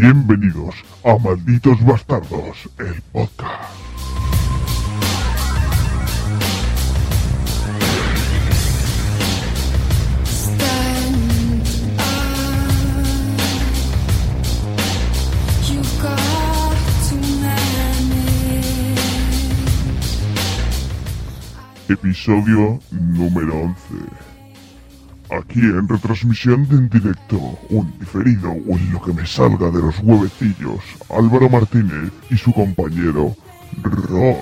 Bienvenidos a Malditos Bastardos, el podcast. Episodio número 11. Aquí en retransmisión de en directo, un diferido o en lo que me salga de los huevecillos, Álvaro Martínez y su compañero Ross.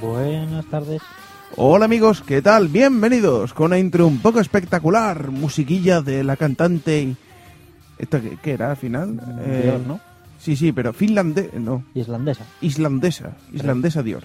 Buenas tardes. Hola amigos, ¿qué tal? Bienvenidos con una intro un poco espectacular, musiquilla de la cantante... ¿Esto qué, qué era al final? Eh, Dior, ¿no? Sí, sí, pero finlandés, no, Islandesa. islandesa, islandesa Dior.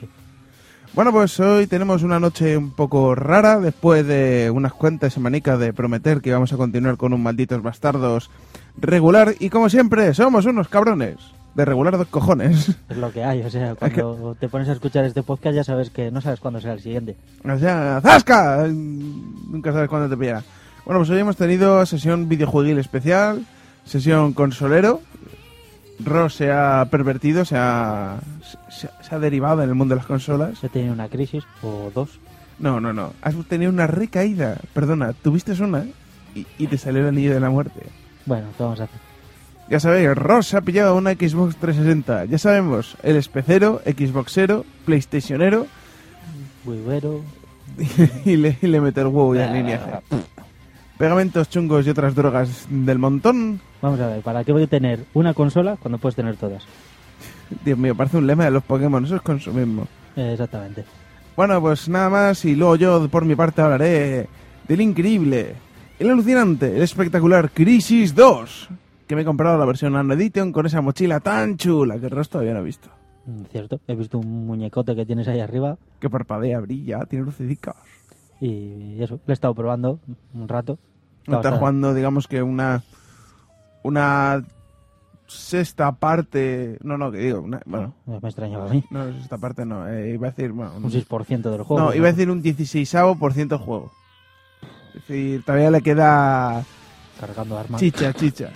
Bueno, pues hoy tenemos una noche un poco rara, después de unas cuantas semanicas de prometer que íbamos a continuar con un malditos bastardos regular, y como siempre, somos unos cabrones, de regular dos cojones. Es lo que hay, o sea, cuando te pones a escuchar este podcast ya sabes que no sabes cuándo será el siguiente. O sea, ¡zasca! Nunca sabes cuándo te pillará. Bueno, pues hoy hemos tenido sesión videojueguil especial, sesión consolero. Ross se ha pervertido, se ha, se, se ha derivado en el mundo de las consolas. Se tiene una crisis o dos. No, no, no. Has tenido una recaída. Perdona, tuviste una y, y te salió el anillo de la muerte. Bueno, ¿qué vamos a hacer? Ya sabéis, Ross se ha pillado una Xbox 360. Ya sabemos, el especero, Xboxero, PlayStationero Buibero. y le, y le mete el huevo y alineaje. Pegamentos chungos y otras drogas del montón. Vamos a ver, ¿para qué voy a tener una consola cuando puedes tener todas? Dios mío, parece un lema de los Pokémon, eso es consumismo. Eh, exactamente. Bueno, pues nada más y luego yo por mi parte hablaré del increíble, el alucinante, el espectacular Crisis 2, que me he comprado la versión Nano Edition con esa mochila tan chula que el resto todavía no he visto. Mm, Cierto, he visto un muñecote que tienes ahí arriba Que parpadea, brilla, tiene lucidicas. Y eso, lo he estado probando un rato. Está jugando, digamos que una una sexta parte, no, no, que digo, una- bueno, Me extrañaba a mí. no, sexta parte no, eh, iba a decir, bueno, Un 6% del juego. No, iba a decir un 16 por ciento juego. Es decir, todavía le queda Cargando armas. chicha, chicha.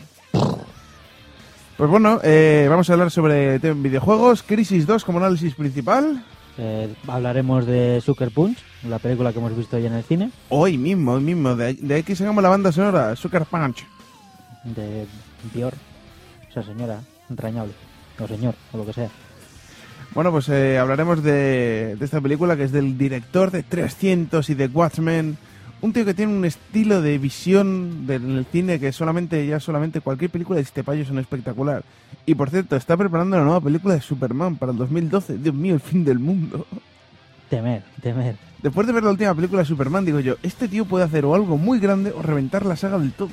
Pues bueno, eh, vamos a hablar sobre videojuegos. Crisis 2 como análisis principal. Eh, hablaremos de Sucker Punch, la película que hemos visto hoy en el cine. Hoy mismo, hoy mismo. De, de aquí sacamos la banda sonora, Sucker Punch. de Dior, esa señora entrañable, o señor, o lo que sea. Bueno, pues eh, hablaremos de, de esta película que es del director de 300 y de Watchmen. Un tío que tiene un estilo de visión del cine que solamente, ya solamente cualquier película de este payo son espectacular. Y por cierto, está preparando la nueva película de Superman para el 2012. Dios mío, el fin del mundo. Temer, temer. Después de ver la última película de Superman, digo yo, este tío puede hacer o algo muy grande o reventar la saga del todo.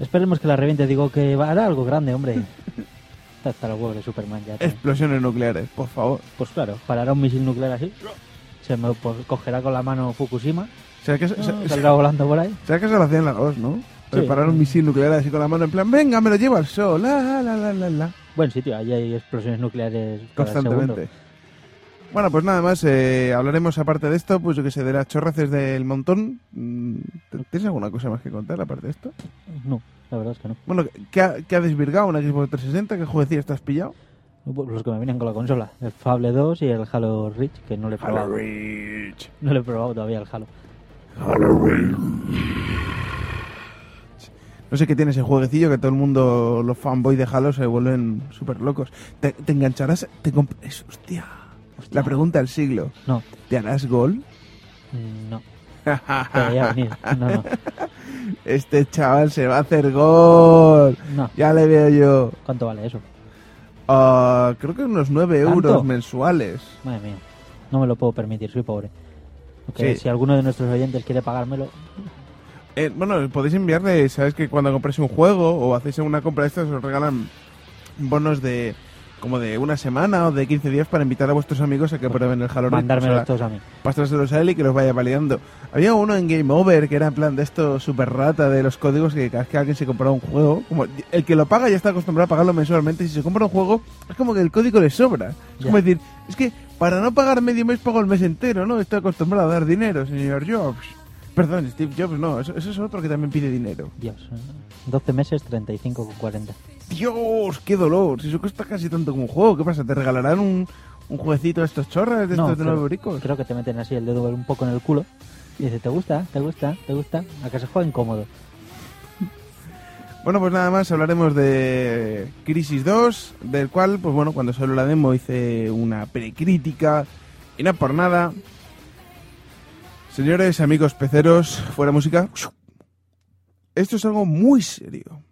Esperemos que la reviente, digo que hará algo grande, hombre. Está hasta el huevo de Superman ya. Explosiones nucleares, por favor. Pues claro, parará un misil nuclear así, se me cogerá con la mano Fukushima, ¿Será que, se- saldrá volando por ahí. será que se lo hacían la 2, no? Preparar un misil nuclear así con la mano en plan, venga, me lo lleva al sol, la, la, la, la, la. Buen sitio, allí hay explosiones nucleares cada segundo. Constantemente. Bueno, pues nada más, eh, hablaremos aparte de esto, pues yo que sé, de las chorraces del montón. Mm, ¿Tienes alguna cosa más que contar aparte de esto? No, la verdad es que no. Bueno, ¿qué ha, qué ha desvirgado una Xbox 360? ¿Qué jueguecillo estás pillado? Pues Los que me vienen con la consola, el Fable 2 y el Halo Reach, que no le he probado. Reach. No le he probado todavía el Halo. No sé qué tiene ese jueguecillo que todo el mundo, los fanboys de Halo, se vuelven súper locos. ¿Te, te engancharás? Te es- hostia. La pregunta del siglo. No, ¿Te harás gol? mm, no. Te veía venir. No, no. Este chaval se va a hacer gol. No. Ya le veo yo. ¿Cuánto vale eso? Ah, creo que unos 9 ¿Tanto? euros mensuales. Madre mía, no me lo puedo permitir, soy pobre. Sí. si alguno de nuestros oyentes quiere pagármelo, Eh, bueno, podéis enviarle, sabes que cuando compréis un juego o hacéis una compra de estas os regalan bonos de como de una semana o de 15 días para invitar a vuestros amigos a que prueben el Reach. mandármelos O sea, todos a mí. pasárselos a él y que los vaya validando. Había uno en Game Over que era en plan de esto super rata de los códigos que cada vez que alguien se compraba un juego, como el que lo paga ya está acostumbrado a pagarlo mensualmente si se compra un juego es como que el código le sobra. Es como decir, es que para no pagar medio mes pago el mes entero, ¿no? Estoy acostumbrado a dar dinero, señor Jobs. Perdón, Steve Jobs, no, eso, eso es otro que también pide dinero. Dios, eh, 12 meses, 35,40. Dios, qué dolor, si eso cuesta casi tanto como un juego, ¿qué pasa? ¿Te regalarán un, un jueguecito de estos chorras, de No, estos de nueve euricos? Creo que te meten así el dedo un poco en el culo y dice, ¿te gusta? ¿Te gusta? ¿Te gusta? A que se juega incómodo. Bueno, pues nada más hablaremos de Crisis 2, del cual, pues bueno, cuando salió la demo hice una precrítica y no por nada. Señores, amigos peceros, fuera música. Esto es algo muy serio.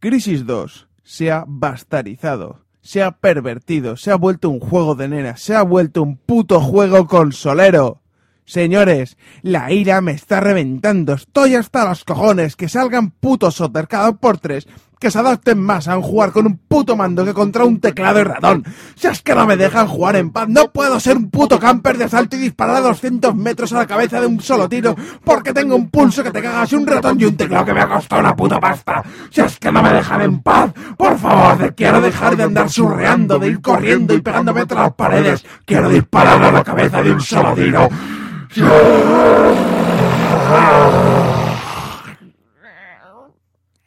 Crisis 2 se ha bastarizado, se ha pervertido, se ha vuelto un juego de nena, se ha vuelto un puto juego consolero. Señores, la ira me está reventando. Estoy hasta los cojones. Que salgan putos cada por tres. Que se adapten más a jugar con un puto mando que contra un teclado y ratón. Si es que no me dejan jugar en paz, no puedo ser un puto camper de asalto y disparar a 200 metros a la cabeza de un solo tiro porque tengo un pulso que te cagas y un ratón y un teclado que me ha costado una puta pasta. Si es que no me dejan en paz, por favor, de- quiero dejar de andar surreando, de ir corriendo y pegándome entre las paredes. Quiero disparar a la cabeza de un solo tiro.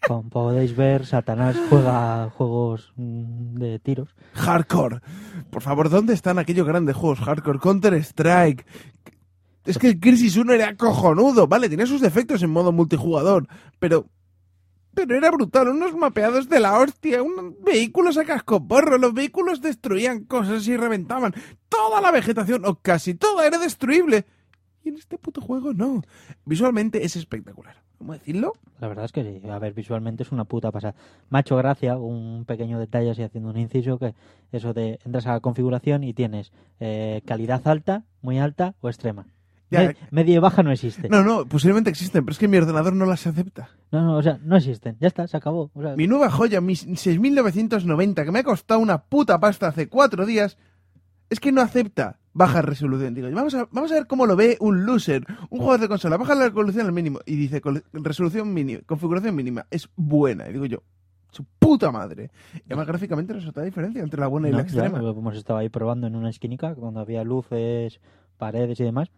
Como podéis ver, Satanás juega juegos mm, de tiros. Hardcore. Por favor, ¿dónde están aquellos grandes juegos hardcore? Counter Strike. Es que el Crisis 1 era cojonudo, vale, tenía sus defectos en modo multijugador, pero pero era brutal, unos mapeados de la hostia, unos vehículos a casco porro, los vehículos destruían cosas y reventaban. Toda la vegetación, o casi toda, era destruible. Y en este puto juego no. Visualmente es espectacular. ¿Cómo decirlo? La verdad es que sí. A ver, visualmente es una puta pasada. Hecho gracia un pequeño detalle así haciendo un inciso que eso de entras a la configuración y tienes eh, calidad alta, muy alta o extrema. Ya, Me- media y baja no existe. No, no, posiblemente existen, pero es que mi ordenador no las acepta. No, no, o sea, no existen. Ya está, se acabó. O sea, Mi nueva joya, mi 6990, que me ha costado una puta pasta hace cuatro días, es que no acepta baja resolución. Digo, vamos a, vamos a ver cómo lo ve un loser, un jugador de consola. Baja la resolución al mínimo. Y dice, resolución mínima, configuración mínima. Es buena. Y digo yo, su puta madre. Y además gráficamente resulta la diferencia entre la buena y no, la ya, extrema. lo hemos estado ahí probando en una esquinica cuando había luces, paredes y demás.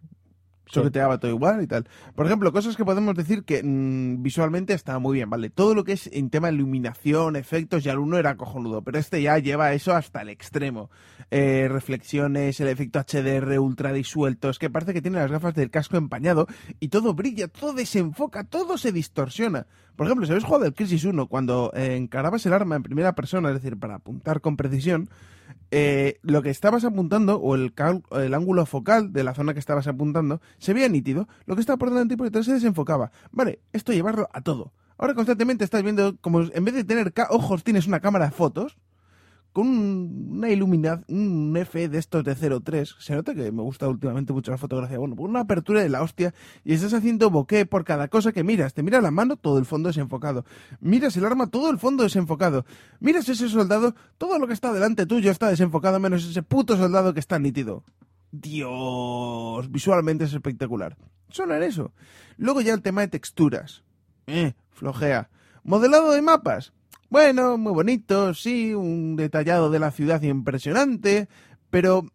Choqueteaba todo igual y tal. Por ejemplo, cosas que podemos decir que mm, visualmente está muy bien, ¿vale? Todo lo que es en tema de iluminación, efectos, ya el uno era cojonudo, pero este ya lleva eso hasta el extremo. Eh, reflexiones, el efecto HDR ultra disuelto, es que parece que tiene las gafas del casco empañado y todo brilla, todo desenfoca, todo se distorsiona. Por ejemplo, si habéis jugado el Crisis 1, cuando eh, encarabas el arma en primera persona, es decir, para apuntar con precisión, eh, lo que estabas apuntando, o el, el ángulo focal de la zona que estabas apuntando, se veía nítido. Lo que estaba por delante y por detrás se desenfocaba. Vale, esto llevarlo a todo. Ahora constantemente estás viendo como en vez de tener ojos tienes una cámara de fotos con un- una iluminación, un F de estos de 0.3. Se nota que me gusta últimamente mucho la fotografía. Bueno, una apertura de la hostia y estás haciendo bokeh por cada cosa que miras. Te miras la mano, todo el fondo desenfocado. Miras el arma, todo el fondo desenfocado. Miras ese soldado, todo lo que está delante tuyo está desenfocado, menos ese puto soldado que está nítido. Dios, visualmente es espectacular. Solo en eso. Luego ya el tema de texturas. Eh, flojea. Modelado de mapas. Bueno, muy bonito, sí, un detallado de la ciudad impresionante, pero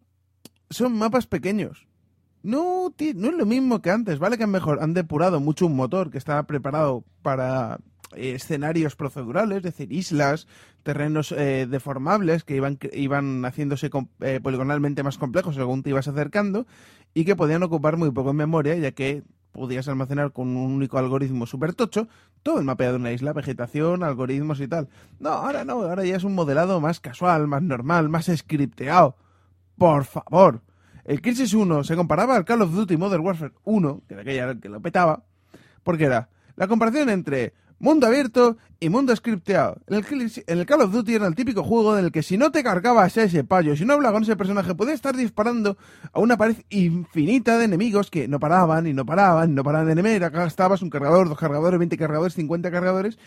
son mapas pequeños. No, no es lo mismo que antes, ¿vale? Que han mejor, han depurado mucho un motor que estaba preparado para eh, escenarios procedurales, es decir, islas, terrenos eh, deformables que iban, iban haciéndose eh, poligonalmente más complejos según te ibas acercando y que podían ocupar muy poco en memoria, ya que podías almacenar con un único algoritmo súper tocho todo el mapeado de una isla, vegetación, algoritmos y tal. No, ahora no, ahora ya es un modelado más casual, más normal, más scripteado. Por favor. El Crisis 1 se comparaba al Call of Duty Modern Warfare 1, que aquella era el que lo petaba, porque era la comparación entre mundo abierto y mundo scripteado. En el, Call of Duty era el típico juego en el que si no te cargabas a ese payo, si no hablabas con ese personaje, podías estar disparando a una pared infinita de enemigos que no paraban y no paraban y no paraban de enemigos. Gastabas un cargador, dos cargadores, 20 cargadores, 50 cargadores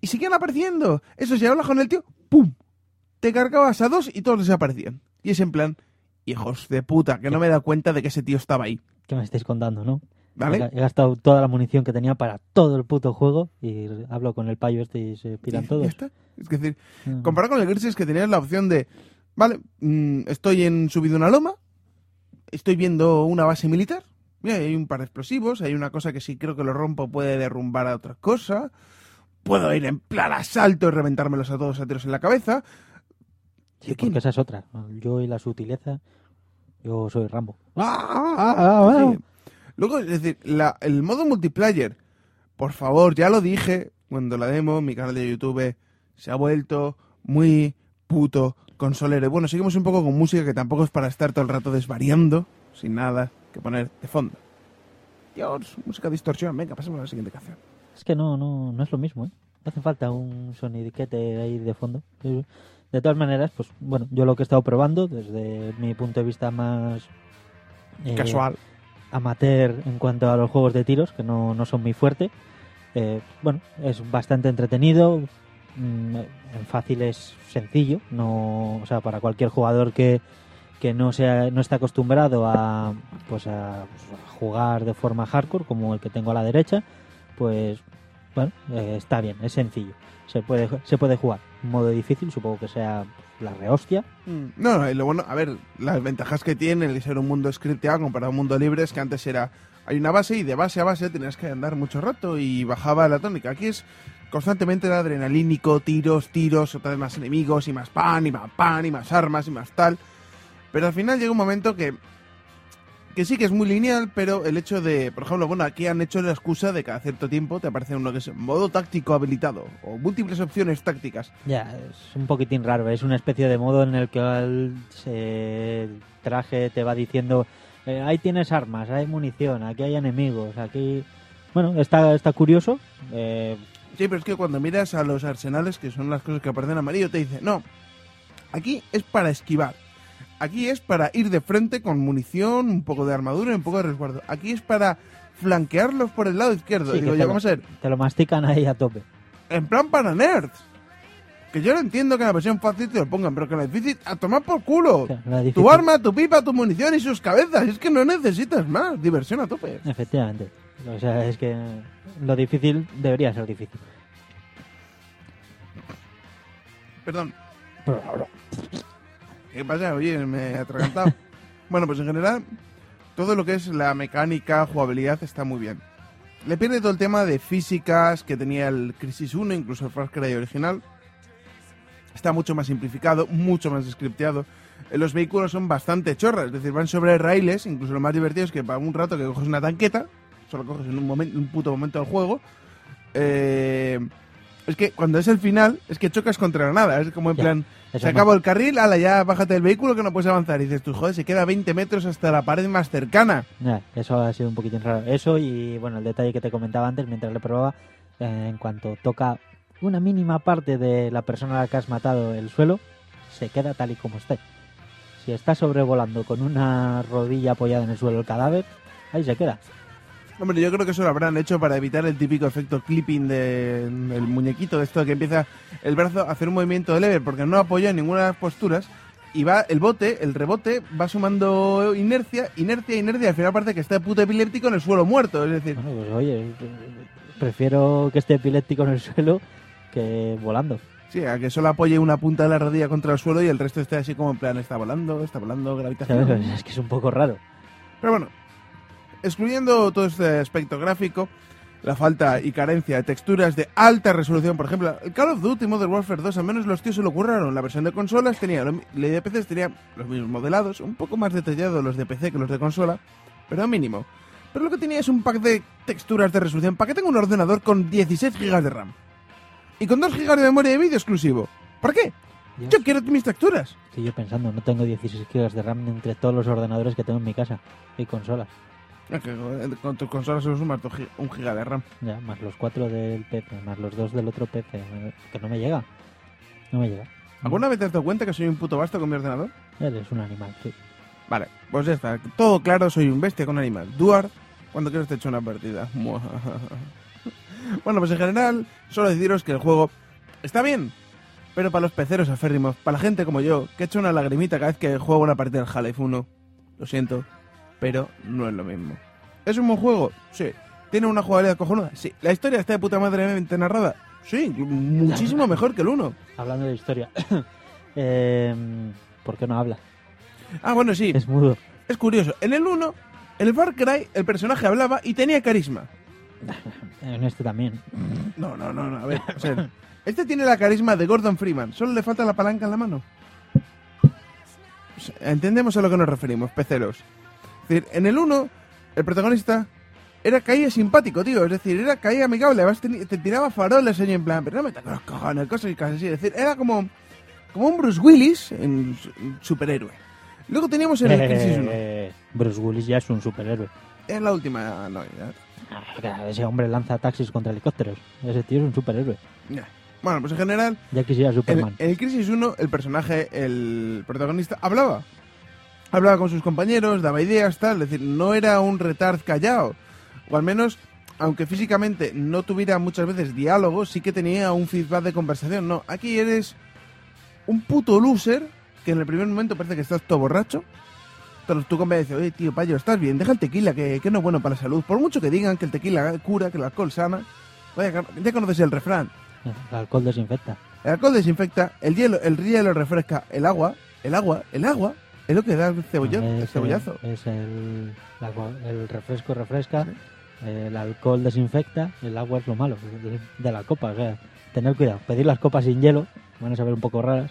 y seguían apareciendo. Eso si hablas con el tío, ¡pum! Te cargabas a dos y todos desaparecían. Y es en plan, hijos de puta, que no me he dado cuenta de que ese tío estaba ahí. ¿Qué me estáis contando, no? ¿Vale? He gastado toda la munición que tenía para todo el puto juego y hablo con el payo este y se piran ya todos. está. Es decir, Ah. comparado con el Crisis que tenías la opción de, vale, mm, estoy en subido una loma, estoy viendo una base militar, mira, hay un par de explosivos, hay una cosa que si creo que lo rompo puede derrumbar a otra cosa, puedo ir en plan asalto y reventármelos a todos a tiros en la cabeza. Sí, ¿Y aquí porque esa es otra. Yo y la sutileza, yo soy Rambo. Sí. Luego, es decir, la- el modo multiplayer, por favor, ya lo dije cuando la demo, mi canal de YouTube se ha vuelto muy puto consolero. Y Bueno, seguimos un poco con música que tampoco es para estar todo el rato desvariando, sin nada que poner de fondo. Dios, música distorsión, venga, pasemos a la siguiente canción. Es que no, no, no es lo mismo, ¿eh? No hace falta un sonidiquete ahí de fondo. De todas maneras, pues bueno, yo lo que he estado probando desde mi punto de vista más eh, Casual. Amateur en cuanto a los juegos de tiros, que no, no son muy fuerte. Eh, bueno, es bastante entretenido. mm, En fácil es sencillo. No, o sea, para cualquier jugador que, que no sea no está acostumbrado a pues a, pues, jugar de forma hardcore, como el que tengo a la derecha, pues bueno, eh, está bien, es sencillo. Se puede, se puede jugar. Modo difícil, supongo que sea la rehostia. Mm, No, no, y lo bueno, a ver, las ventajas que tiene el ser un mundo scripteado comparado a un mundo libre es que antes era, hay una base y de base a base tenías que andar mucho rato y bajaba la tónica. Aquí es constantemente era adrenalínico, tiros, tiros, otra vez más enemigos y más pan y más pan y más armas y más tal. Pero al final llega un momento que que sí que es muy lineal, pero el hecho de, por ejemplo, bueno, aquí han hecho la excusa de cada cierto tiempo te aparece uno que es modo táctico habilitado o múltiples opciones tácticas. Ya, es un poquitín raro. Es una especie de modo en el que el, se- el traje te va diciendo: eh, ahí tienes armas, hay munición, aquí hay enemigos, aquí. Bueno, está, está curioso. eh, Sí, pero es que cuando miras a los arsenales, que son las cosas que aparecen amarillo, te dice, no, aquí es para esquivar. Aquí es para ir de frente con munición, un poco de armadura y un poco de resguardo. Aquí es para flanquearlos por el lado izquierdo. Sí, Digo vamos a ver, te lo mastican ahí a tope. en plan para nerds. Que yo lo entiendo que en la versión fácil te lo pongan, pero que en la difícil, a tomar por culo. Tu arma, tu pipa, tu munición y sus cabezas. Es que no necesitas más. Diversión a tope. Efectivamente. O sea, es que lo difícil debería ser difícil. Perdón. ¿Qué pasa? Oye, me he atragantado. bueno, pues en general, todo lo que es la mecánica, jugabilidad, está muy bien. Le pierde todo el tema de físicas que tenía el Crisis 1, incluso el Far Cry original. Está mucho más simplificado, mucho más scripteado. Eh, Los vehículos son bastante chorras, es decir, van sobre raíles. Incluso lo más divertido es que para un rato que coges una tanqueta, solo coges en un, momento, un puto momento del juego, eh, es que cuando es el final, es que chocas contra la nada. Es como en Ya, plan, se acabó el carril, ala, ya bájate del vehículo que no puedes avanzar. Y dices tú, joder, se queda 20 metros hasta la pared más cercana. Ya, eso ha sido un poquitín raro. Eso y bueno, el detalle que te comentaba antes mientras le probaba, eh, en cuanto toca una mínima parte de la persona a la que has matado el suelo, se queda tal y como esté. Si está sobrevolando con una rodilla apoyada en el suelo el cadáver, ahí se queda. Hombre, yo creo que eso lo habrán hecho para evitar el típico efecto clipping de- del muñequito, de esto de que empieza el brazo a hacer un movimiento de lever porque no apoya en ninguna de las posturas y va el bote, el rebote, va sumando inercia, inercia, inercia, y al final parece que está puto epiléptico en el suelo muerto. Es decir, Bueno, pues oye, prefiero que esté epiléptico en el suelo que volando. sí, a que solo apoye una punta de la rodilla contra el suelo y el resto esté así como en plan, está volando, está volando, gravitación. ¿Sabes? Es que es un poco raro. Pero bueno, excluyendo todo este aspecto gráfico, la falta y carencia de texturas de alta resolución, por ejemplo, el Call of Duty Modern Warfare 2, al menos los tíos se lo curraron. La versión de consolas tenía, la de PC tenía los mismos modelados, un poco más detallados los de PC que los de consola, pero mínimo. Pero lo que tenía es un pack de texturas de resolución para que tenga un ordenador con 16 GB de RAM. Y con 2 GB de memoria de vídeo exclusivo. ¿Para qué? Dios, Yo quiero mis texturas. estoy yo pensando, no tengo 16 GB de RAM entre todos los ordenadores que tengo en mi casa y consolas. Que con- con tus consolas solo sumas un giga de RAM. Ya, más los cuatro del PC, más los dos del otro PC. eh, Que no me llega. No me llega. ¿Alguna vez te has dado cuenta que soy un puto basto con mi ordenador? Eres un animal, sí. Vale, pues ya está. Todo claro, soy un bestia con animal. Duar, cuando quieras te echo una partida. bueno, pues en general, solo deciros que el juego está bien. Pero para los peceros aférrimos, para la gente como yo, que he hecho una lagrimita cada vez que juego una partida del Half-Life 1, lo siento, pero no es lo mismo. ¿Es un buen juego? Sí. ¿Tiene una jugabilidad cojonuda? Sí. ¿La historia está de puta madre narrada? Sí, muchísimo mejor que el 1. Hablando de historia. eh, ¿Por qué no habla? Ah, bueno, sí. Es mudo. Es curioso. En el 1, en el Far Cry, el personaje hablaba y tenía carisma. En este también. No, no, no, no. A ver, o sea, este tiene la carisma de Gordon Freeman. Solo le falta la palanca en la mano. O sea, entendemos a lo que nos referimos, peceros. Es decir, en el 1, el protagonista era caía simpático, tío. Es decir, era caía amigable. Además, te, te tiraba faroles y en plan, pero no me toques los cojones, cosas y cosas así. Es decir, era como, como un Bruce Willis en, su- en superhéroe. Luego teníamos en el Crisis 1. Eh, Bruce Willis ya es un superhéroe. En la última, no, ya. Ah, Ese hombre lanza taxis contra helicópteros. Ese tío es un superhéroe. Bueno, pues en general, Ya quisiera en, Superman. en el Crisis 1, el personaje, el protagonista, hablaba. Hablaba con sus compañeros, daba ideas, tal. Es decir, no era un retard callado. O al menos, aunque físicamente no tuviera muchas veces diálogo, sí que tenía un feedback de conversación. No, aquí eres un puto loser que en el primer momento parece que estás todo borracho. Pero tú convences, oye, tío, payo, estás bien, deja el tequila, que, que no es bueno para la salud. Por mucho que digan que el tequila cura, que el alcohol sana. Vaya, ya conoces el refrán. El alcohol desinfecta. El alcohol desinfecta, el hielo, el hielo refresca, el agua, el agua, el agua, es lo que da el, cebollón, el Es cebollazo. Es el, la el refresco refresca, el alcohol desinfecta, el agua es lo malo de, de la copa. O sea, tener cuidado. Pedir las copas sin hielo, van a saber un poco raras,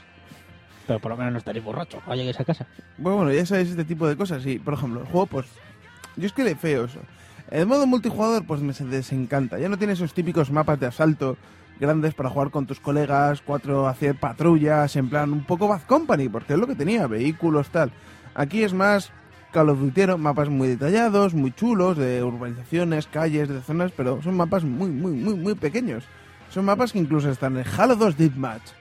pero por lo menos no estaréis borrachos cuando lleguéis a casa. Bueno, bueno, ya sabéis este tipo de cosas. Y, por ejemplo, el juego, pues, yo es que le feo eso. El modo multijugador, pues me se desencanta. Ya no tiene esos típicos mapas de asalto grandes para jugar con tus colegas, cuatro, hacer patrullas, en plan, un poco Bad Company, porque es lo que tenía, vehículos, tal. Aquí es más Call of Duty, mapas muy detallados, muy chulos, de urbanizaciones, calles, de zonas, pero son mapas muy, muy, muy, muy pequeños. Son mapas que incluso están en Halo 2 Deathmatch.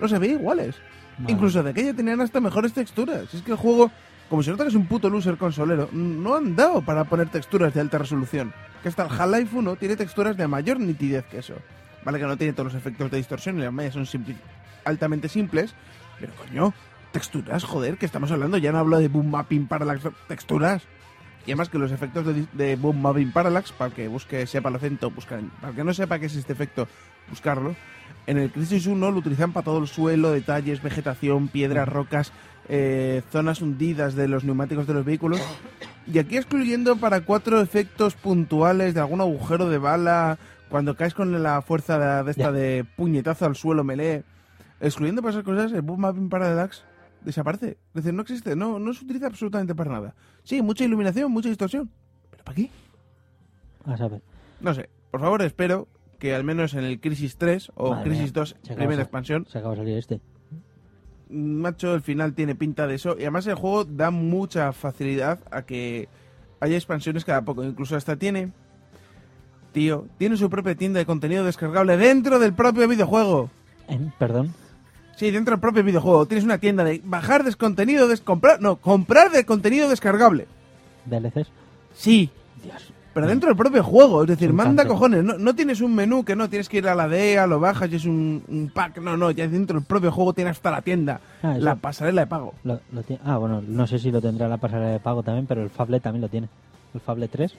No se ve iguales. Madre Incluso de aquella tenían hasta mejores texturas. Es que el juego, como se nota que es un puto loser consolero, no han dado para poner texturas de alta resolución. Que hasta el Half-Life 1 tiene texturas de mayor nitidez que eso. Vale que no tiene todos los efectos de distorsión y las mallas son simpli- altamente simples, pero coño, texturas, joder, que estamos hablando, ya no hablo de boom mapping parallax, texturas. Y además que los efectos de, boom mapping parallax, para que busque, sepa el acento, buscar, para que no sepa qué es este efecto, buscarlo. En el Crisis 1 lo utilizan para todo el suelo, detalles, vegetación, piedras, rocas, eh, zonas hundidas de los neumáticos de los vehículos. Y aquí excluyendo para cuatro efectos puntuales de algún agujero de bala, cuando caes con la fuerza de, esta de puñetazo al suelo melee. Excluyendo para esas cosas, el boom mapping parallax desaparece. Es decir, no existe, no, no se utiliza absolutamente para nada. Sí, mucha iluminación, mucha distorsión. ¿Pero para qué? A saber. No sé. Por favor, espero que al menos en el Crisis 3 o Madre Crisis mía, 2, se acaba primera expansión, Se acaba de salir este. macho, el final tiene pinta de eso. Y además el juego da mucha facilidad a que haya expansiones cada poco. Incluso hasta tiene... Tío, tiene su propia tienda de contenido descargable dentro del propio videojuego. ¿Eh? Perdón. Sí, dentro del propio videojuego. Tienes una tienda de bajar des contenido, des comprar... No, comprar de contenido descargable. DLCs. Sí, Dios. pero dentro del propio juego. Es decir, manda cojones. No, no tienes un menú que no tienes que ir a la DEA, lo bajas y es un, un pack. No, no, ya dentro del propio juego tiene hasta la tienda. Ah, la pasarela de pago. Lo, lo ah, bueno, no sé si lo tendrá la pasarela de pago también, pero el Fable también lo tiene. El Fable 3,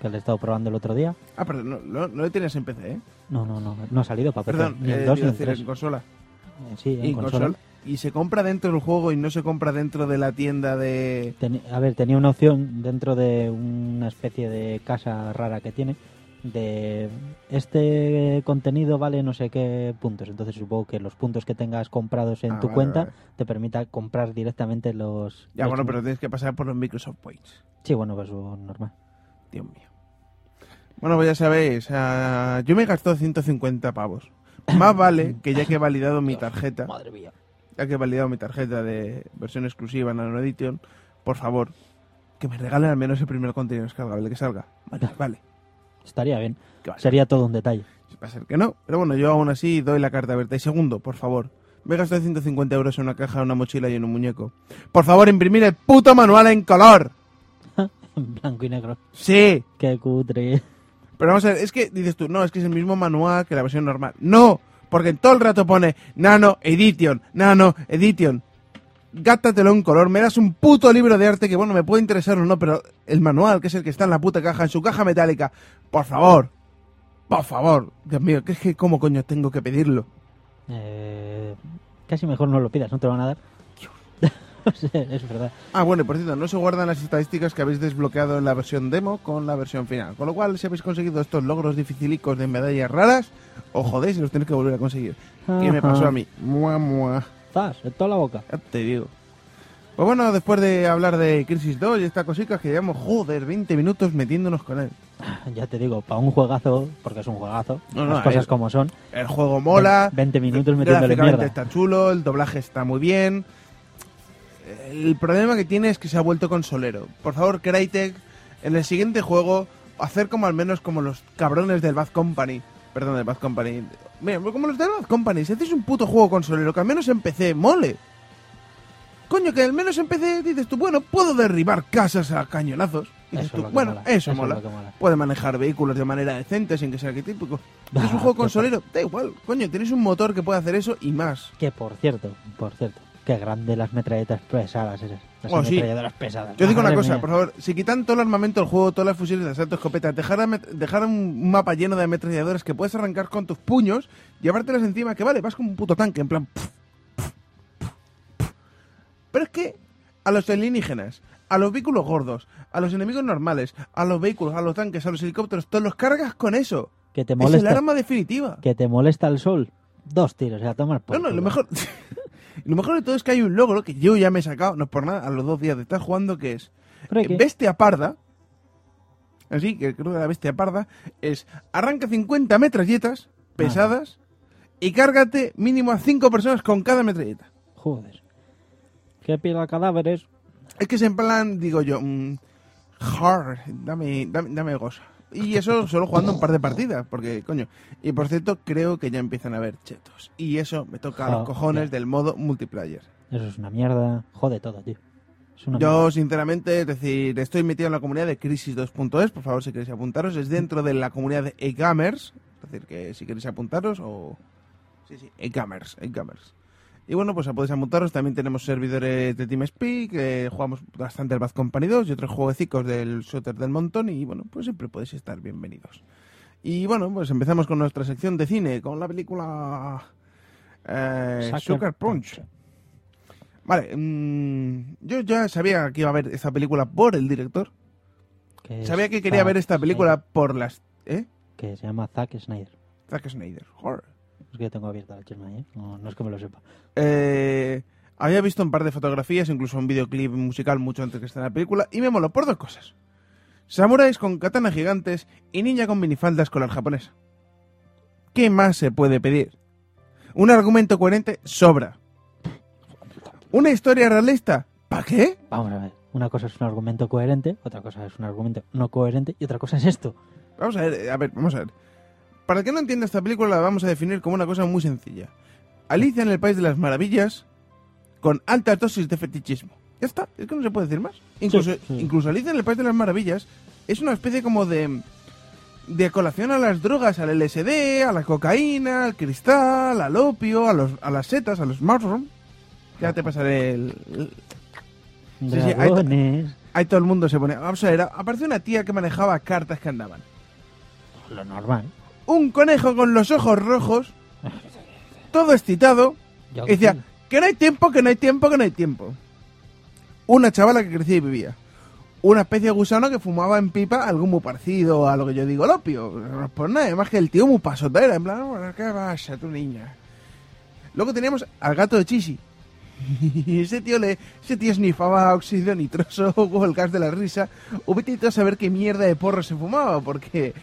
que lo he estado probando el otro día. Ah, perdón, no, no, no lo tienes en PC, ¿eh? No, no, no, no ha salido para PC. Perdón, ni eh, el 2 iba ni decir 3. en consola. Eh, sí, en Y, consola. consola. y se compra dentro del juego y no se compra dentro de la tienda de... A ver, tenía una opción dentro de una especie de casa rara que tiene de este contenido vale no sé qué puntos. Entonces supongo que los puntos que tengas comprados en Ah, tu vale, cuenta vale. te permita comprar directamente los... Ya, los- bueno, pero tienes que pasar por los Microsoft Points. Sí, bueno, pues normal. Dios mío. Bueno, pues ya sabéis, ah, yo me he gastado 150 pavos. Más vale que ya que he validado mi tarjeta, Madre mía. ya que he validado mi tarjeta de versión exclusiva Nano Edition, por favor, que me regalen al menos el primer contenido descargable que salga. Vale, vale. Estaría bien. Vale. Sería todo un detalle. Va a ser que no. Pero bueno, yo aún así doy la carta abierta. Y segundo, por favor, me he gastado 150 euros en una caja, una mochila y en un muñeco. Por favor, imprimir el puto manual en color. En blanco y negro. Sí. Qué cutre. Pero vamos a ver, es que dices tú, no, es que es el mismo manual que la versión normal. No, porque en todo el rato pone Nano Edition, Nano Edition. Gátatelo en color, me das un puto libro de arte que, bueno, me puede interesar o no, pero el manual, que es el que está en la puta caja, en su caja metálica, por favor, por favor, Dios mío, que es que, ¿cómo coño tengo que pedirlo? Eh, casi mejor no lo pidas, no te lo van a dar. Es verdad. Ah, bueno, y por cierto, no se guardan las estadísticas que habéis desbloqueado en la versión demo con la versión final. Con lo cual, si habéis conseguido estos logros dificilicos de medallas raras, os jodéis y los tenéis que volver a conseguir. ¿Qué me pasó a mí? Mua, mua. Zas, en toda la boca. Ya te digo. Pues bueno, después de hablar de Crisis 2 y estas cositas que llevamos, joder, 20 minutos metiéndonos con él. Ya te digo, para un juegazo, porque es un juegazo, No, no, las cosas es- como son. El juego mola. 20 minutos metiéndole mierda. está chulo, el doblaje está muy bien. El problema que tiene es que se ha vuelto consolero. Por favor, Crytek, en el siguiente juego, hacer como al menos como los cabrones del Bad Company. Perdón, del Bad Company. Mira, como los del Bad Company. Si hacéis un puto juego consolero, que al menos en PC mole. Coño, que al menos en PC dices tú, bueno, puedo derribar casas a cañonazos. Y dices es tú, que bueno, mola, eso, eso es mola. Puede manejar vehículos de manera decente sin que sea que típico. Bah, es un juego consolero, da igual. Coño, tenéis un motor que puede hacer eso y más. Que por cierto, por cierto, qué grande las metralletas pesadas esas. Las Oh, sí. pesadas. Yo digo una cosa, mía. por favor, si quitan todo el armamento del juego, todas las fusiles de asalto, escopetas, dejar, amet- dejar un mapa lleno de ametralladoras que puedes arrancar con tus puños, llevártelas encima, que vale, vas como un puto tanque, en plan... Pero es que a los alienígenas, a los vehículos gordos, a los enemigos normales, a los vehículos, a los tanques, a los helicópteros, todos los cargas con eso. Que te Es el molesta, arma definitiva. que te molesta el sol. Dos tiros, a tomar por No, no, lo culo. mejor, lo mejor de todo es que hay un logro que yo ya me he sacado, no es por nada, a los dos días de estar jugando, que es eh, bestia parda. Así que creo que la bestia parda es arranca 50 metralletas pesadas y cárgate mínimo a 5 personas con cada metralleta. Joder. Que pila cadáveres. Es que es en plan, digo yo, mm, hard, dame, dame, dame goza. Y eso solo jugando un par de partidas, porque, coño. Y por cierto, creo que ya empiezan a haber chetos. Y eso me toca a los Joder. cojones del modo multiplayer. Eso es una mierda. Jode todo, tío. Es una Yo, sinceramente, es decir, estoy metido en la comunidad de Crisis2.es, por favor, si queréis apuntaros, es dentro de la comunidad de e-gamers, es decir, que si queréis apuntaros o... Sí, sí, e-gamers, e-gamers. Y bueno, pues podéis apuntaros, también tenemos servidores de TeamSpeak, que jugamos bastante al Bad Company 2 y otros jueguecicos del shooter del montón y bueno, pues siempre podéis estar bienvenidos. Y bueno, pues empezamos con nuestra sección de cine, con la película... Eh, Sucker Punch. Vale, mm, yo ya sabía que iba a ver esta película por el director. que Sabía que quería Zack ver esta película Snyder, por las... ¿Eh? Que se llama Zack Snyder. Zack Snyder. Joder. Es que yo tengo abierta la chisma ¿eh? No, no es que me lo sepa. Eh, había visto un par de fotografías, incluso un videoclip musical mucho antes que esté en la película, y me moló por dos cosas. Samuráis con katanas gigantes y ninja con minifaldas con la japonesa. ¿Qué más se puede pedir? Un argumento coherente sobra. ¿Una historia realista? ¿Para qué? Vamos a ver. Una cosa es un argumento coherente, otra cosa es un argumento no coherente y otra cosa es esto. Vamos a ver, a ver, vamos a ver. Para el que no entienda esta película, la vamos a definir como una cosa muy sencilla. Alicia en el País de las Maravillas con alta dosis de fetichismo. Ya está, es que no se puede decir más. Incluso, sí. incluso Alicia en el País de las Maravillas es una especie como de de colación a las drogas, al LSD, a la cocaína, al cristal, al opio, a los a las setas, a los mushrooms. Ya te pasaré el, el- Sí, sí, ahí- ahí todo el mundo se pone. Vamos a ver, apareció una tía que manejaba cartas que andaban. Lo normal. Un conejo con los ojos rojos, todo excitado, y decía, que no hay tiempo, que no hay tiempo, que no hay tiempo. Una chavala que crecía y vivía. Una especie de gusano que fumaba en pipa algo muy parecido a lo que yo digo, el opio. Pues nada, más que el tío muy pasotera, en plan, ¿qué pasa, tu niña? Luego teníamos al gato de Chisi. Ese tío le, ese tío snifaba óxido nitroso o el gas de la risa. O vete a saber qué mierda de porro se fumaba, porque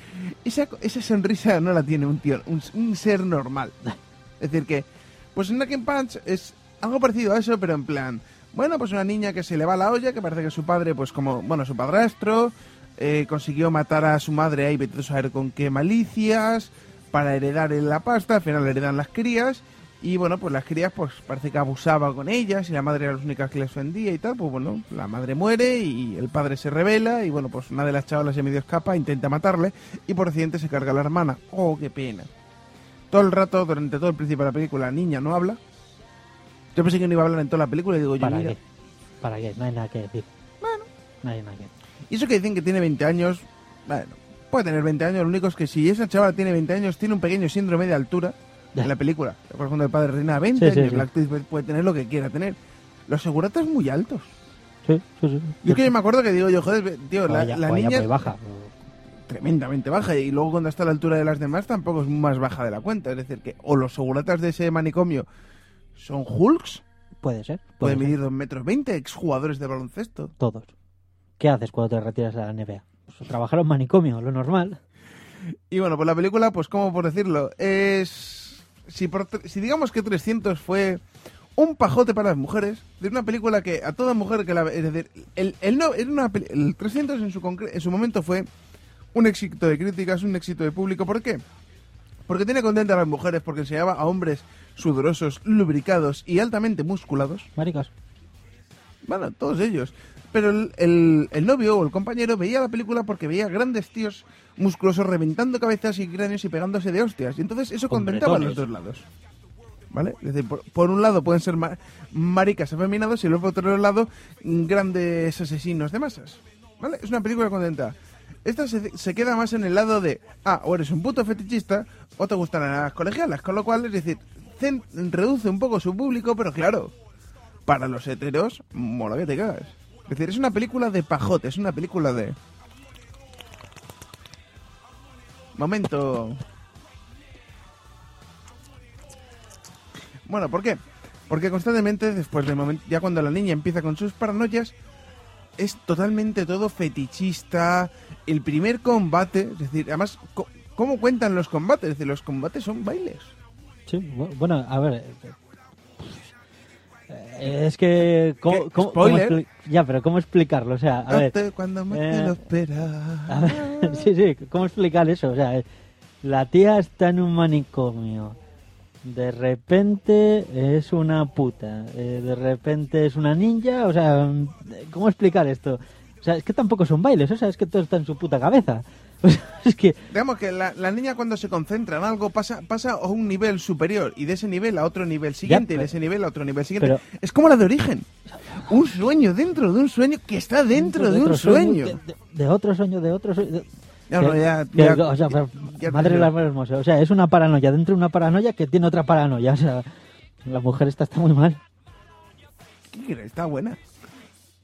esa, esa sonrisa no la tiene un tío, un, ser normal. Es decir que, pues Snack and Punch es algo parecido a eso, pero en plan, Bueno, pues una niña que se le va la olla, que parece que su padre, pues como, bueno, su padrastro, eh, consiguió matar a su madre ahí, vete a saber con qué malicias, para heredar la pasta, al final heredan las crías, y bueno, pues las crías pues parece que abusaba con ellas y la madre era la única que les ofendía y tal, pues bueno, la madre muere y el padre se revela y bueno, pues una de las chavalas se medio escapa, intenta matarle y por accidente se carga a la hermana. Oh, qué pena. Todo el rato, durante todo el principio de la película, la niña no habla. Yo pensé que no iba a hablar en toda la película y digo, yo, ¿Para mira, qué? ¿Para qué? No hay nada que decir. Bueno. No hay nada que. Y eso que dicen que tiene 20 años, bueno, puede tener 20 años, lo único es que si esa chavala tiene 20 años, tiene un pequeño síndrome de altura. En la película. Por ejemplo, el padre reina 20 Sí, sí, sí. la actriz puede tener lo que quiera tener. Los seguratas muy altos. Sí, sí, sí. Yo que yo me acuerdo que digo yo, joder, tío, la, la niña baja. tremendamente baja y luego cuando está a la altura de las demás tampoco es más baja de la cuenta. Es decir, que o los seguratas de ese manicomio son Hulks, Puede ser. Puede pueden medir 2 metros 20, exjugadores de baloncesto. Todos. ¿Qué haces cuando te retiras de la NBA? Pues trabajar en un manicomio, lo normal. Y bueno, pues la película, pues como por decirlo, es... Si, por si digamos que 300 fue un pajote para las mujeres, de una película que a toda mujer que la... Es decir, el, el, no, era una, el 300 en su, concre- en su momento fue un éxito de críticas, un éxito de público. ¿Por qué? Porque tiene contenta a las mujeres, porque enseñaba a hombres sudorosos, lubricados y altamente musculados. Maricas. Bueno, todos ellos. Pero el, el- el novio o el compañero veía la película porque veía grandes tíos musculosos reventando cabezas y cráneos y pegándose de hostias. Y entonces eso Con contentaba a los dos lados. ¿Vale? Es decir, por, por un lado pueden ser ma- maricas afeminados y luego por otro lado mm, grandes asesinos de masas. ¿Vale? Es una película contenta. Esta se, se queda más en el lado de, ah, o eres un puto fetichista o te gustan las colegialas. Con lo cual, es decir, reduce un poco su público, pero claro, para los heteros, mola que te cagas. Es decir, es una película de pajote, es una película de... Momento... Bueno, ¿por qué? Porque constantemente, después del momento, ya cuando la niña empieza con sus paranoias, es totalmente todo fetichista. El primer combate, es decir, además, ¿cómo cuentan los combates? Es decir, los combates son bailes. Sí, bu- bueno, a ver. Eh, eh, Es que. ¿cómo, ya, pero ¿cómo explicarlo? O sea, a ver. Cuando más te eh, lo A esperas. ver, sí, sí, ¿cómo explicar eso? O sea, eh, la tía está en un manicomio. De repente es una puta. eh, de repente es una ninja. O sea, ¿cómo explicar esto? O sea, es que tampoco son bailes. O sea, es que todo está en su puta cabeza. Es que. Digamos que la, la niña cuando se concentra en algo pasa, pasa a un nivel superior y de ese nivel a otro nivel siguiente y de ese nivel a otro nivel siguiente. pero- es como la de origen. Un sueño dentro de un sueño que está dentro de un otro sueño. De, de- otro sueño, de otro sueño. de- Ya, que- ya- que- o sea, madre. O es una paranoia dentro de una paranoia que tiene otra paranoia. O sea, la mujer esta está muy mal. ¿Qué quieres? Está buena.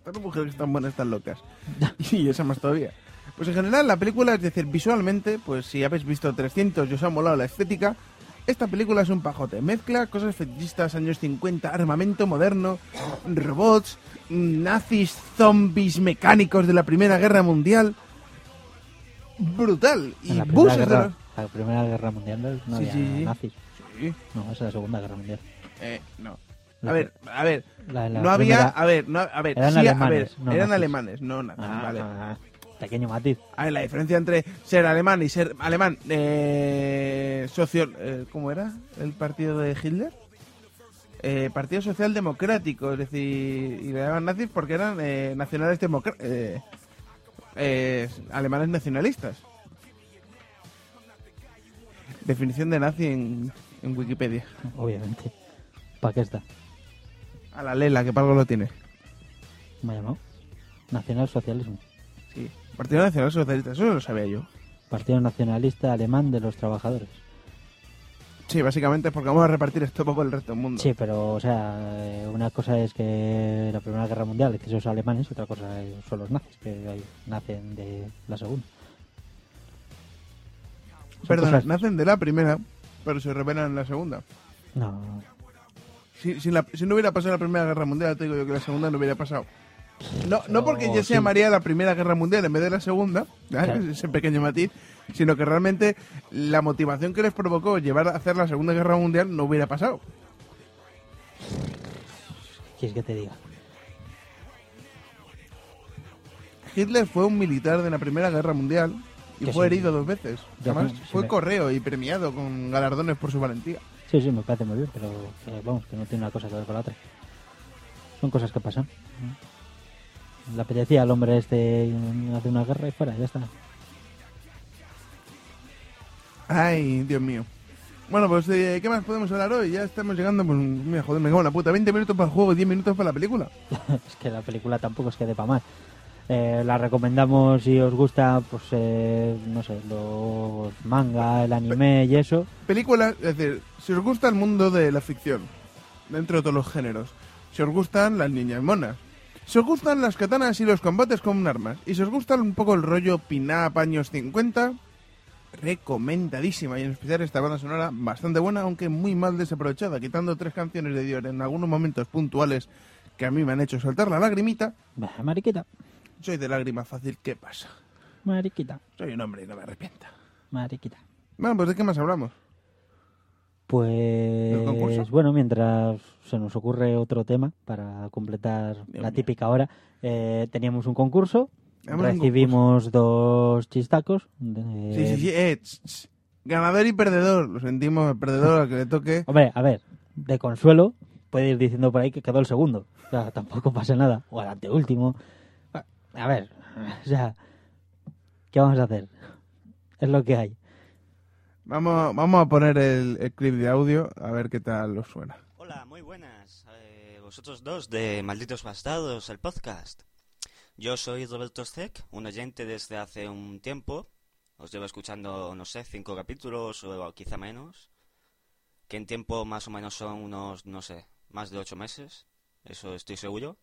Todas las mujeres que están buenas están locas. Y esa más todavía. Pues en general la película, es decir, visualmente, pues si habéis visto 300 y os ha molado la estética, esta película es un pajote. Mezcla cosas fetichistas, años 50, armamento moderno, robots, nazis, zombies mecánicos de la Primera Guerra Mundial. Brutal. Y la primera, guerra, la primera guerra mundial no, Sí, había sí, nazis. Sí. No, esa es la segunda guerra mundial. Eh, no. La A ver, a ver. La- no había, a ver, no, a ver, Eran sí, a ver, alemanes, no eran nazis. alemanes, no nazis, Ah, vale. ah, pequeño matiz. A ver, la diferencia entre ser alemán y ser alemán eh, socio... eh, ¿Cómo era el partido de Hitler? Eh, partido Social Democrático, es decir, y le llamaban nazis porque eran eh, nacionales eh, eh, alemanes nacionalistas. Definición de nazi en, en Wikipedia. Obviamente. ¿Para qué está? A la lela, que para algo lo tiene. Me ha llamado. Nacionalsocialismo. Sí. Partido Nacional Socialista, eso lo sabía yo. Partido Nacionalista Alemán de los Trabajadores. Sí, básicamente es porque vamos a repartir esto por el resto del mundo. Sí, pero, o sea, eh, una cosa es que la Primera Guerra Mundial hizo esos alemanes, otra cosa son los nazis, que nacen de la Segunda. Son cosas- nacen de la primera, pero se revelan en la segunda. No, Si, si, la- si no hubiera pasado la Primera Guerra Mundial, te digo yo que la Segunda no hubiera pasado. No, no porque ya se sí. llamaría la Primera Guerra Mundial en vez de la Segunda. Claro. ese pequeño matiz, sino que realmente la motivación que les provocó llevar a hacer la Segunda Guerra Mundial no hubiera pasado. ¿qué quieres que te diga? Hitler fue un militar de la Primera Guerra Mundial y fue sí. herido dos veces. Además, sí, fue correo y premiado con galardones por su valentía. Sí, sí, me parece muy bien, pero vamos, que no tiene una cosa que ver con la otra. Son cosas que pasan. Le apetecía al hombre este hacer una guerra y fuera, ya está. Ay, Dios mío. Bueno, pues, eh, ¿qué más podemos hablar hoy? Ya estamos llegando, pues, mira, joder, me cago en la puta. 20 minutos para el juego y 10 minutos para la película. es que la película tampoco es que dé para más. Eh, la recomendamos si os gusta, pues, eh, no sé, los manga, el anime y eso. Película, es decir, si os gusta el mundo de la ficción, dentro de todos los géneros, si os gustan las niñas monas, si os gustan las katanas y los combates con armas, y si os gusta un poco el rollo pin-up años 50, recomendadísima, y en especial esta banda sonora bastante buena, aunque muy mal desaprovechada, quitando tres canciones de Dior en algunos momentos puntuales que a mí me han hecho saltar la lagrimita. Bah, mariquita, Soy de lágrima fácil, ¿qué pasa? mariquita, Soy un hombre y no me arrepienta. mariquita. Bueno, pues ¿de qué más hablamos? Pues concurso? bueno, mientras se nos ocurre otro tema para completar Dios la mío. típica hora, eh, teníamos un concurso, un recibimos dos chistacos. de- Sí, sí, sí. eh, ch, ch. Ganador y perdedor. Lo sentimos, el perdedor al que le toque. Hombre, a ver, de consuelo puede ir diciendo por ahí que quedó el segundo. O sea, tampoco pasa nada. O el anteúltimo. A ver, o sea, ¿qué vamos a hacer? Es lo que hay. Vamos, vamos a poner el, clip de audio a ver qué tal os suena. Hola, muy buenas. Eh, vosotros dos de Malditos Bastardos, el podcast. Yo soy Roberto Zek, un oyente desde hace un tiempo. Os llevo escuchando, no sé, cinco capítulos o quizá menos. Que en tiempo más o menos son unos, no sé, más de ocho meses. Eso estoy seguro.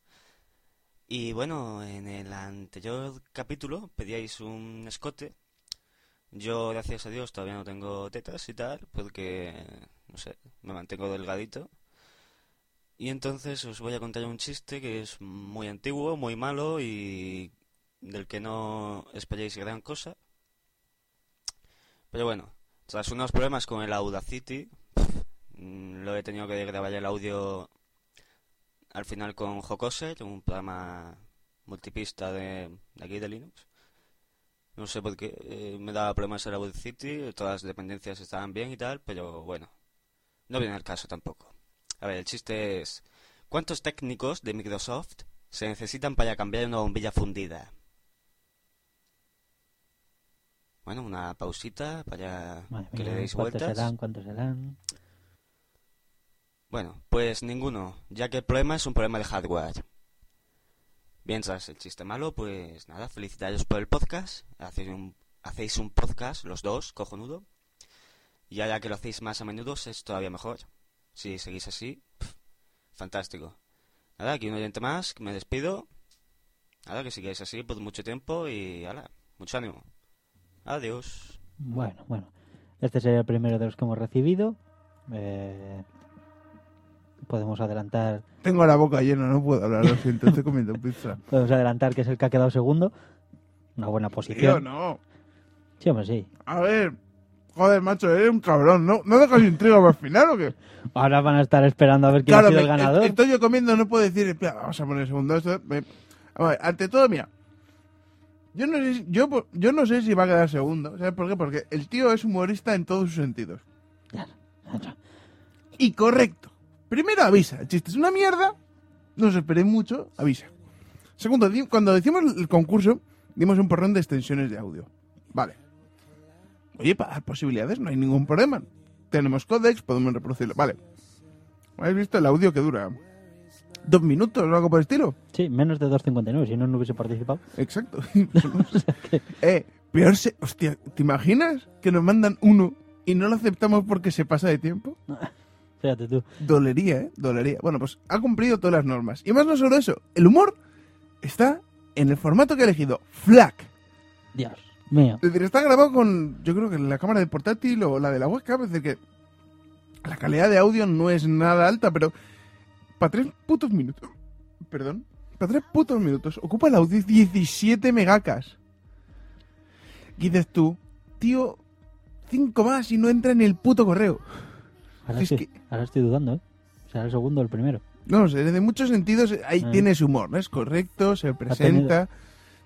Y bueno, en el anterior capítulo pedíais un escote. Yo, gracias a Dios, todavía no tengo tetas y tal, porque, no sé, me mantengo delgadito. Y entonces os voy a contar un chiste que es muy antiguo, muy malo y del que no esperéis gran cosa. Pero bueno, tras unos problemas con el Audacity, mm, lo he tenido que grabar el audio al final con Jocoser, un programa multipista de, de aquí de Linux. No sé por qué, eh, me daba problemas el Audacity, todas las dependencias estaban bien y tal, pero bueno, no viene al caso tampoco. A ver, el chiste es, ¿cuántos técnicos de Microsoft se necesitan para cambiar una bombilla fundida? Bueno, una pausita para Madre que le deis ¿Cuántos vueltas. serán? ¿Cuántos serán? Bueno, pues ninguno, ya que el problema es un problema de hardware. Bien, tras el chiste malo, pues nada, felicitaros por el podcast. Hacéis un, hacéis un podcast, los dos, cojonudo. Y ahora que lo hacéis más a menudo, es todavía mejor. Si seguís así, fantástico. Nada, aquí un oyente más, me despido. Nada, que sigáis así por mucho tiempo y hala, mucho ánimo. Adiós. Bueno, bueno. Este sería el primero de los que hemos recibido. Eh, podemos adelantar Tengo la boca llena, no puedo hablar, lo siento, estoy comiendo pizza. podemos adelantar que es el que ha quedado segundo. Una buena Tío, posición. no. Sí, hombre, sí. A ver, joder, macho, eres un cabrón, ¿no? ¿No dejas intriga para el final o qué? Ahora van a estar esperando a ver quién Claro, ha sido me- el ganador. Estoy yo comiendo, no puedo decir, espera, vamos a poner segundo esto. me- A ver, ante todo, mira. Yo no, sé, si- yo, yo no sé si va a quedar segundo. ¿Sabes por qué? Porque el tío es humorista en todos sus sentidos. Ya. Y correcto. Primero avisa, el chiste es una mierda. No os esperéis mucho, avisa. Segundo, cuando decimos el concurso, dimos un porrón de extensiones de audio. Vale. Oye, para dar posibilidades no hay ningún problema. Tenemos codecs, podemos reproducirlo. Vale. ¿Habéis visto el audio que dura? ¿Dos minutos o algo por el estilo? Sí, menos de 2.59, si no, no hubiese participado. Exacto. eh, peor se... Hostia, ¿te imaginas que nos mandan uno y no lo aceptamos porque se pasa de tiempo? Fíjate tú. Dolería, ¿eh? Dolería. Bueno, pues ha cumplido todas las normas. Y más no solo eso, el humor está en el formato que ha elegido, FLAC. Dios mío. Es decir, está grabado con, yo creo que la cámara de portátil o la de la webcam, es decir, que la calidad de audio no es nada alta, pero para tres putos minutos, perdón, para tres putos minutos, ocupa el audio 17 megacas. Y dices tú, tío, cinco más y no entra en el puto correo. Ahora, Es estoy, ahora estoy dudando, ¿eh? ¿Será el segundo o el primero? No sé, de muchos sentidos ahí Ah. tiene su humor, ¿no? Es correcto, se presenta,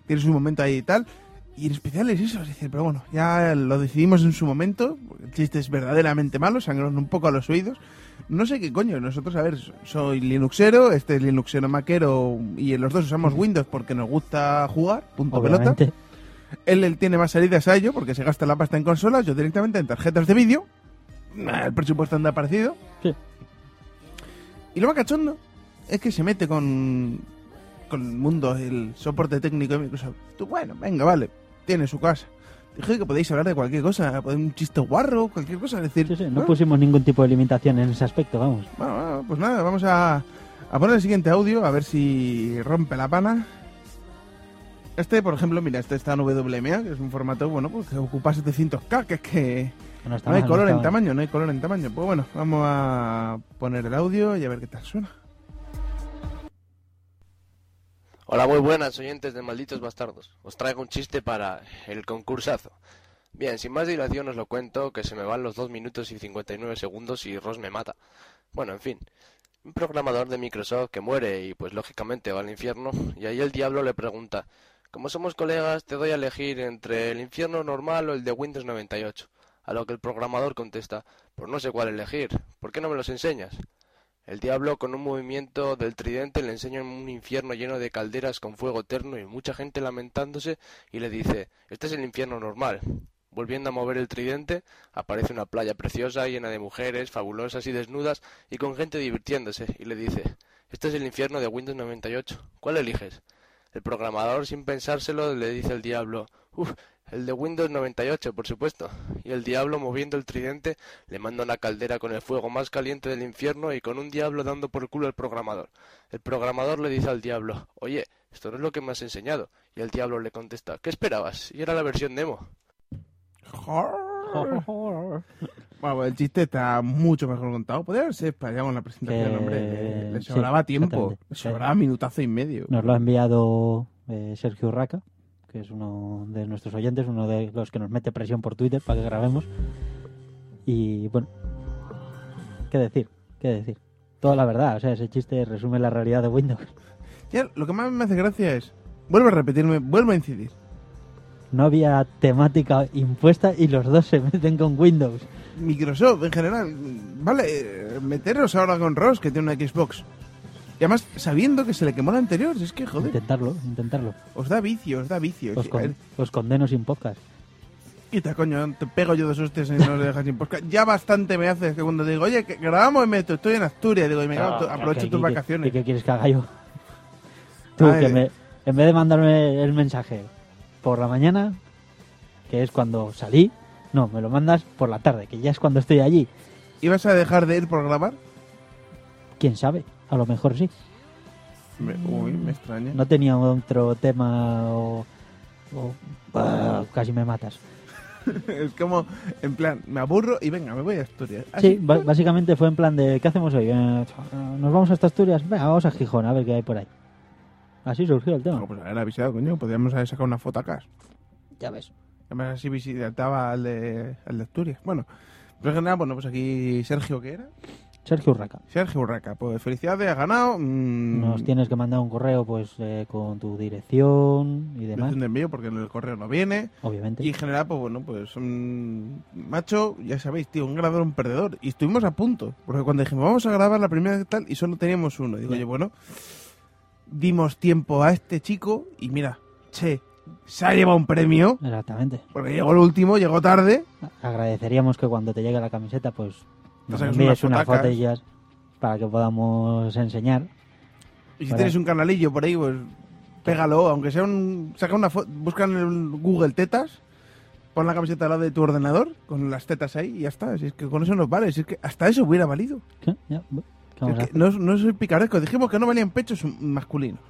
tiene su momento ahí y tal. Y en especial es eso, es decir, pero bueno, ya lo decidimos en su momento. El chiste es verdaderamente malo, sangrón un poco a los oídos. No sé qué coño, nosotros, a ver, soy Linuxero, este es Linuxero Maquero y los dos usamos Windows porque nos gusta jugar, punto pelota. Obviamente. Él, él tiene más salidas a ello porque se gasta la pasta en consolas, yo directamente en tarjetas de vídeo. El presupuesto anda parecido. Sí. Y lo más cachondo es que se mete con, con el mundo, el soporte técnico de Microsoft. Tú, bueno, venga, vale, tiene su casa. Dije que podéis hablar de cualquier cosa, un chiste guarro, cualquier cosa. Es decir, Sí, sí, no pusimos ningún tipo de limitación en ese aspecto, vamos. bueno, bueno, pues nada, vamos a, a poner el siguiente audio a ver si rompe la pana. Este, por ejemplo, mira, este está en WMA, que es un formato, bueno, pues que ocupa 700K, que es que No, está no hay mal, color está en mal. tamaño, no hay color en tamaño. Pues bueno, vamos a poner el audio y a ver qué tal suena. Hola, muy buenas oyentes de Malditos Bastardos. Os traigo un chiste para el concursazo. Bien, sin más dilación os lo cuento, que se me van los 2 minutos y 59 segundos y Ross me mata. Bueno, en fin. Un programador de Microsoft que muere y pues lógicamente va al infierno y ahí el diablo le pregunta, como somos colegas te doy a elegir entre el infierno normal o el de Windows 98. A lo que el programador contesta, pues no sé cuál elegir, ¿por qué no me los enseñas? El diablo con un movimiento del tridente le enseña un infierno lleno de calderas con fuego eterno y mucha gente lamentándose y le dice, este es el infierno normal. Volviendo a mover el tridente, aparece una playa preciosa llena de mujeres, fabulosas y desnudas y con gente divirtiéndose y le dice, este es el infierno de Windows 98. ¿Cuál eliges? El programador, sin pensárselo, le dice al diablo, el de Windows 98, por supuesto. Y el diablo, moviendo el tridente, le manda una caldera con el fuego más caliente del infierno y con un diablo dando por culo al programador. El programador le dice al diablo, oye, esto no es lo que me has enseñado. Y el diablo le contesta, ¿qué esperabas? Y era la versión demo. Bueno, el chiste está mucho mejor contado. Podría haberse explayado en la presentación, Que- hombre. Le, sí, sobraba tiempo. Le sobraba minutazo y medio. Nos lo ha enviado eh, Sergio Urraca, que es uno de nuestros oyentes, uno de los que nos mete presión por Twitter para que grabemos. Y bueno, ¿qué decir? ¿Qué decir? Toda la verdad, o sea, ese chiste resume la realidad de Windows. Ya, lo que más me hace gracia es... Vuelvo a repetirme, vuelvo a incidir. No había temática impuesta y los dos se meten con Windows. Microsoft en general, vale, eh, meteros ahora con Ross, que tiene una Xbox. Y además, sabiendo que se le quemó la anterior, es que, joder, Intentarlo, intentarlo. os da vicio, os da vicio. Os, con- os condeno sin podcast. Quita, coño, te pego yo dos hostias y no os dejas sin podcast. Ya bastante me haces que cuando digo, oye, que grabamos y meto, estoy en Asturias, digo, y me cago, Ah, aprovecho ¿qué- tus qué- vacaciones. ¿Y qué quieres que haga yo? Tú, Ay, que me, en vez de mandarme el mensaje por la mañana, que es cuando salí, no, me lo mandas por la tarde, que ya es cuando estoy allí. ¿Ibas a dejar de ir por grabar? ¿Quién sabe? A lo mejor sí. Me- uy, me extraña. No tenía otro tema o... o- casi me matas. es como, en plan, me aburro y venga, me voy a Asturias. Sí, básicamente fue en plan de, ¿qué hacemos hoy? Eh, ¿Nos vamos hasta Asturias? Venga, vamos a Gijón, a ver qué hay por ahí. Así surgió el tema. No, pues haber avisado, coño, podríamos haber sacado una foto acá. Ya ves. Además así visitaba al de, al de Asturias. Bueno, pero en general, bueno, pues aquí Sergio, ¿qué era? Sergio Urraca. Sergio Urraca, pues felicidades, has ganado. mm, Nos tienes que mandar un correo pues eh, con tu dirección y demás, dirección de envío porque en el correo no viene. obviamente. Y en general, pues bueno, pues un macho, ya sabéis, tío, un ganador, un perdedor. Y estuvimos a punto, porque cuando dijimos vamos a grabar la primera tal, y solo teníamos uno. Digo yo, bueno, dimos tiempo a este chico y mira, che, se ha llevado un premio, Exactamente. porque llegó el último, llegó tarde. Agradeceríamos que cuando te llegue la camiseta pues nos envíes unas fotillas para que podamos enseñar. Y si tienes un canalillo por ahí, pues pégalo, aunque sea un. Saca una foto, busca en el Google tetas, pon la camiseta al lado de tu ordenador, con las tetas ahí y ya está. Si es que con eso nos vale, si es que hasta eso hubiera valido. ¿Qué? Ya, bueno, ¿qué Si vamos a es que no, no soy picaresco, dijimos que no valían pechos masculinos.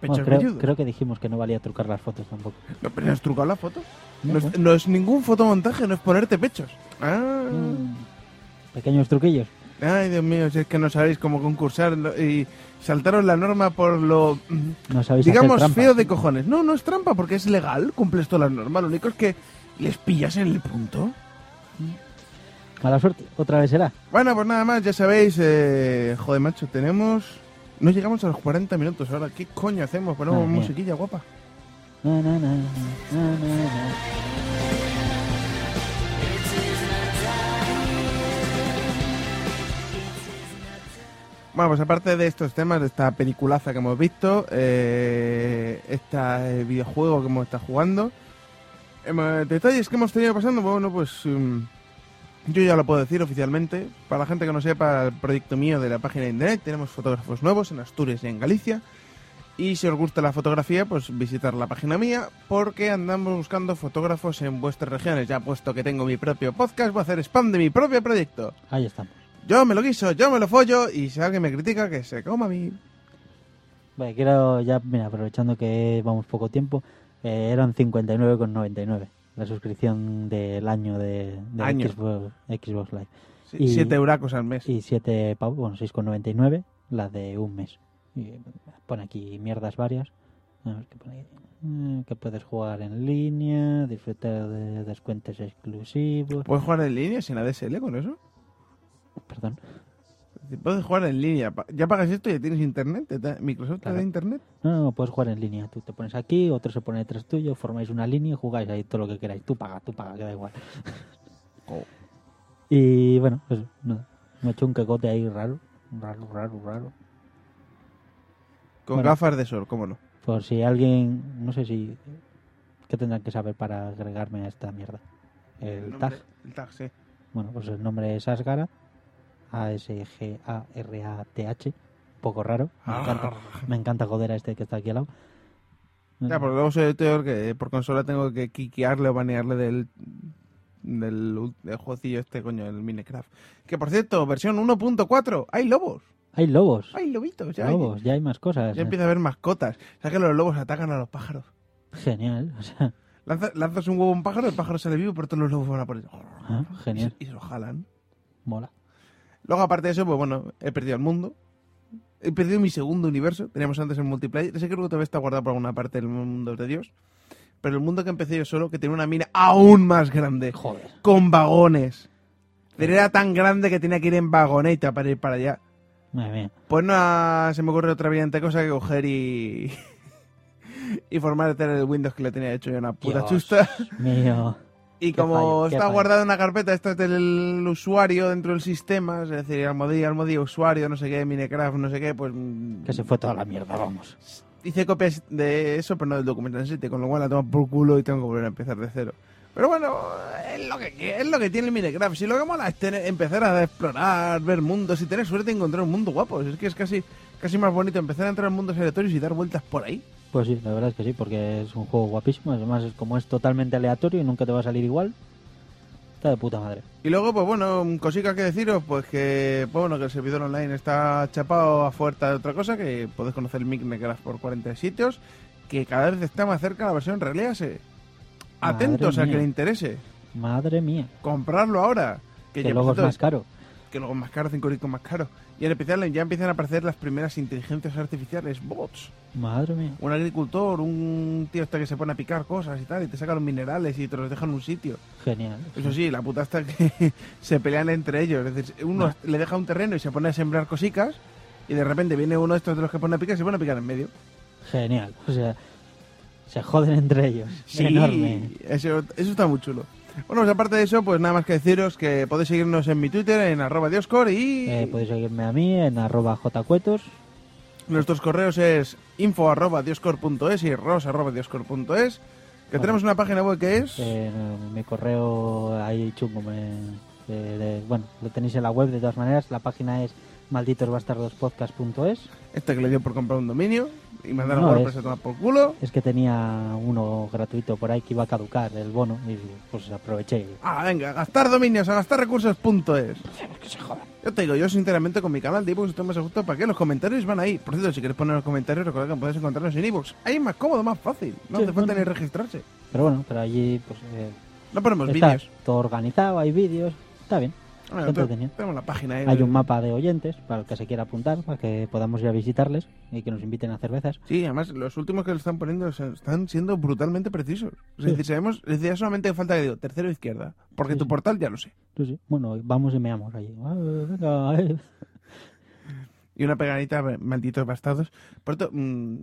Pechos Bueno, creo, creo que dijimos que no valía trucar las fotos tampoco. No, pero no has trucado la foto. No, No es, no es ningún fotomontaje, no es ponerte pechos. Ah. Mm, Pequeños truquillos. Ay, Dios mío, si es que no sabéis cómo concursar y saltaros la norma por lo. No sabéis digamos, feo de cojones. No, no es trampa porque es legal, cumples todas las normas. Lo único es que les pillas en el punto. Mala suerte, otra vez será. Bueno, pues nada más, ya sabéis, eh, joder, macho, tenemos No llegamos a los 40 minutos ahora. ¿Qué coño hacemos? Ponemos mía. musiquilla guapa. Na, na, na. Bueno, pues aparte de estos temas, de esta peliculaza que hemos visto, eh, este videojuego que hemos estado jugando, hemos- detalles que hemos tenido pasando, bueno, pues mm, yo ya lo puedo decir oficialmente. Para la gente que no sepa, el proyecto mío de la página de internet, tenemos fotógrafos nuevos en Asturias y en Galicia. Y si os gusta la fotografía, pues visitar la página mía, porque andamos buscando fotógrafos en vuestras regiones. Ya puesto que tengo mi propio podcast, voy a hacer spam de mi propio proyecto. Ahí estamos. Yo me lo guiso, yo me lo follo y si alguien me critica, que se coma a mí. Vale, quiero ya, mira, aprovechando que vamos poco tiempo, eh, eran 59,99 la suscripción del año de, de Año. Xbox, Xbox Live. Sí, Y- Siete euracos al mes. Y 7 pavos, bueno, 6,99 la de un mes. Y pone aquí mierdas varias. A ver qué pone aquí. Eh, Que puedes jugar en línea, disfrutar de descuentos exclusivos. ¿Puedes jugar en línea sin ADSL con eso? Perdón. Puedes jugar en línea. Ya pagas esto y ya tienes internet. ¿Te da- ¿Microsoft te da internet? No, no, puedes jugar en línea. Tú te pones aquí, otro se pone detrás tuyo, formáis una línea y jugáis ahí todo lo que queráis. Tú pagas, tú pagas, que da igual. Oh. Y bueno, pues nada. Me he hecho un quecote ahí raro. Raro, raro, raro. Con Bueno. gafas de sol, cómo no. Por si alguien, no sé si... ¿Qué tendrán que saber para agregarme a esta mierda? El nombre- tag. El tag, sí. Bueno, pues el nombre es Asgara. A-S-G-A-R-A-T-H. Poco raro. Me encanta, me encanta joder a este que está aquí al lado. Ya, porque luego soy editor que por consola tengo que quiquearle o banearle del, del, del jueguecillo este, coño, el Minecraft. Que por cierto, versión 1.4, hay lobos, Hay lobos. hay lobitos, ya, hay- lobos, ya hay más cosas. ya empieza a haber mascotas. ¿Sabes que los lobos atacan a los pájaros? Genial. O sea, Lanza- lanzas un huevo a un pájaro, el pájaro sale vivo, pero todos los lobos van a por él. ah, Y genial. se, y se lo jalan. Mola. Luego, aparte de eso, pues bueno, he perdido el mundo. He perdido mi segundo universo. Teníamos antes el multiplayer. Ese creo que todavía está guardado por alguna parte del mundo de Dios. Pero el mundo que empecé yo solo, que tenía una mina aún más grande. Joder. Con vagones. Pero era tan grande que tenía que ir en vagoneta para ir para allá. Madre mía. Pues no ha- se me ocurre otra brillante cosa que coger y... y formatear el Windows que le tenía hecho yo una puta Dios chusta. Mío. Y Qué como fallo, está fallo. guardado en una carpeta, esta es del usuario dentro del sistema, es decir, almohadilla, almohadilla, usuario, no sé qué, Minecraft, no sé qué, pues mm, Que se fue toda la mierda, vamos. hice copias de eso, pero no del documento en sitio, con lo cual la tomo por culo y tengo que volver a empezar de cero. Pero bueno, es lo que, es lo que tiene el Minecraft. Si lo que mola es tener- empezar a explorar, ver mundos y tener suerte de encontrar un mundo guapo. Es que es casi, casi más bonito empezar a entrar en mundos aleatorios y dar vueltas por ahí. Pues sí, la verdad es que sí, porque es un juego guapísimo. Además, es como es totalmente aleatorio y nunca te va a salir igual. Está de puta madre. Y luego, pues bueno, cositas que deciros, pues que, pues bueno, que el servidor online está chapado a fuerza de otra cosa, que podéis conocer el Minecraft por 40 sitios, que cada vez está más cerca la versión Release. Atentos Madre a que le interese. Madre mía. Comprarlo ahora. Que, ya, luego es más caro. que luego es más caro, 5 euros más caro. Y en especial ya empiezan a aparecer las primeras inteligencias artificiales, bots. Madre mía. Un agricultor, un tío este que se pone a picar cosas y tal, y te saca los minerales y te los deja en un sitio. Genial. Eso sí, la puta está que se pelean entre ellos. Es decir, uno le deja un terreno y se pone a sembrar cosicas, y de repente viene uno de estos de los que pone a picar y se pone a picar en medio. Genial. O sea, se joden entre ellos. Enorme. Eso, eso está muy chulo. Bueno, pues aparte de eso, pues nada más que deciros que podéis seguirnos en mi Twitter, en arroba dioscor, y Eh, podéis seguirme a mí en arroba jcuetos. nuestros correos es info arroba dioscor.es y ros arroba dioscor.es. Que Bueno. tenemos una página web que es... Eh, mi correo ahí chungo. me- de- de- bueno, lo tenéis en la web de todas maneras. La página es malditosbastardospodcast.es. Este que le dio por comprar un dominio y mandar No, a WordPress a tomar por culo. Es que tenía uno gratuito por ahí que iba a caducar el bono y pues aproveché. Ah, venga, gastar dominios a gastar recursos.es. Yo te digo, yo sinceramente con mi canal de ebooks estoy más a gusto para que los comentarios van ahí. Por cierto, si queréis poner los comentarios, recordad que podéis encontrarlos en ebooks. Ahí es más cómodo, más fácil. No Sí, hace falta bueno. ni registrarse. Pero bueno, pero allí pues eh, No ponemos vídeos. todo organizado, hay vídeos, está bien. Bueno, te- tenemos la página ahí. Hay un mapa de oyentes para el que se quiera apuntar, para que podamos ir a visitarles y que nos inviten a cervezas. Sí, además los últimos que lo están poniendo están siendo brutalmente precisos. Es Sí. decir, sabemos, es decir, solamente falta que digo, tercero izquierda. Porque Sí, tu sí. portal ya lo sé. Bueno, vamos y meamos allí. Ah. Y una pegadita, malditos bastados. Por mm,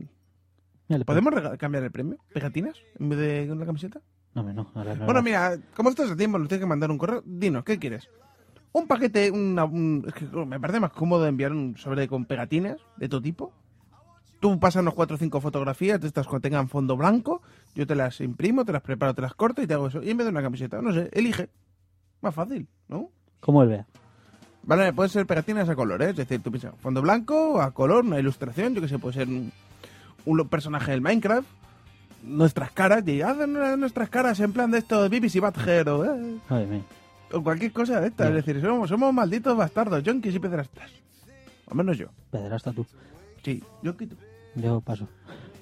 ¿podemos cambiar el premio? ¿Pegatinas en vez de una camiseta? No, no. ahora no Bueno, mira, como estás a tiempo, nos tienes que mandar un correo. Dinos, ¿qué quieres? Un paquete, una, un- es que me parece más cómodo enviar un sobre con pegatinas de todo tipo. Tú pásanos cuatro o cinco fotografías de estas que tengan fondo blanco, yo te las imprimo, te las preparo, te las corto y te hago eso. Y en vez de una camiseta, no sé, elige. Más fácil, ¿no? Como él vea. Vale, pueden ser pegatinas a color, ¿eh? es decir, tú piensas, fondo blanco, a color, una ilustración, yo que sé, puede ser un, un personaje del Minecraft, nuestras caras, y hacen nuestras caras en plan de esto, BBC Badger o, eh, Ay. O cualquier cosa de esta, es decir, somos, somos malditos bastardos, junkies y pederastas. Al menos yo. Pederasta tú. Sí, yo quito. Yo paso.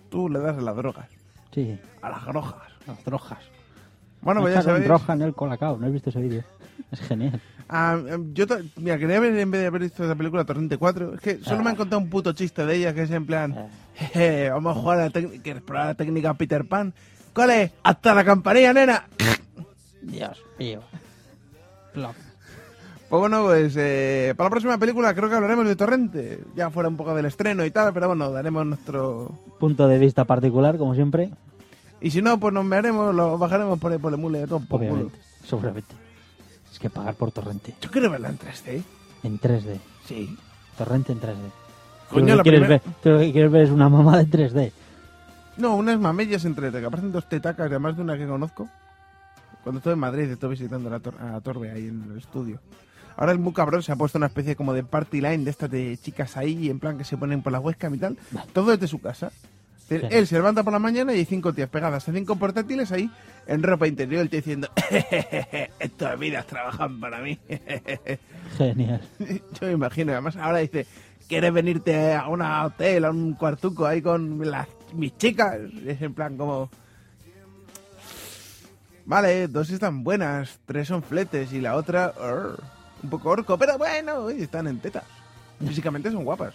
Tú le das a las drogas, Sí, a las drogas. las drogas. Bueno, pues ya sabéis. droga en el colacao. ¿No has visto ese vídeo? Es genial. Ah, em, yo, mira, quería ver en vez de haber visto esa película Torrente 4. Es que solo me han contado un puto chiste de ella que es en plan, Ah. jeje, vamos a jugar a la técnica, ¿quieres probar la técnica Peter Pan? ¿Cuál es? Hasta la campanilla, nena. Dios mío. Plop. Pues bueno, pues eh, para la próxima película creo que hablaremos de Torrente. Ya fuera un poco del estreno y tal, pero bueno, daremos nuestro... Punto de vista particular, como siempre. Y si no, pues nos veremos, lo bajaremos por ahí por el mule, todo por culo. Obviamente. Seguramente. Es que pagar por torrente. Yo quiero verla en 3D. En 3D. Sí. Torrente en 3D. Tú Coño, lo, la que quieres primera- ver, tú lo que quieres ver es una mamá de 3D. No, unas mamellas en 3D, que aparecen dos tetacas, además de una que conozco. Cuando estuve en Madrid, estuve visitando la tor- a Torbe ahí en el estudio. Ahora el muy cabrón se ha puesto una especie como de party line de estas de chicas ahí, en plan que se ponen por la webcam y tal. Todo desde su casa. Él, él se levanta por la mañana y hay cinco tías pegadas a cinco portátiles ahí en ropa interior. El tío diciendo, estas vidas trabajan para mí. Genial. Yo me imagino, además ahora dice, ¿quieres venirte a un hotel, a un cuartuco ahí con las, mis chicas? Es en plan como... Vale, dos están buenas, tres son fletes y la otra... arr, un poco orco, pero bueno, están en tetas. Físicamente son guapas.